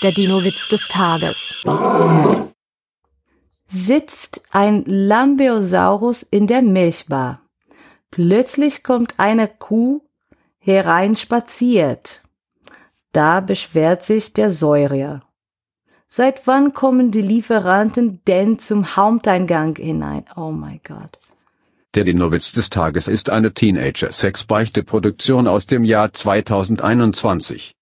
Der Dino-Witz des Tages. Sitzt ein Lambeosaurus in der Milchbar. Plötzlich kommt eine Kuh hereinspaziert. Da beschwert sich der Säurier. Seit wann kommen die Lieferanten denn zum Haupteingang hinein? Oh mein Gott. Der Dinowitz des Tages ist eine Teenager-Sex-Beichte-Produktion aus dem Jahr 2021.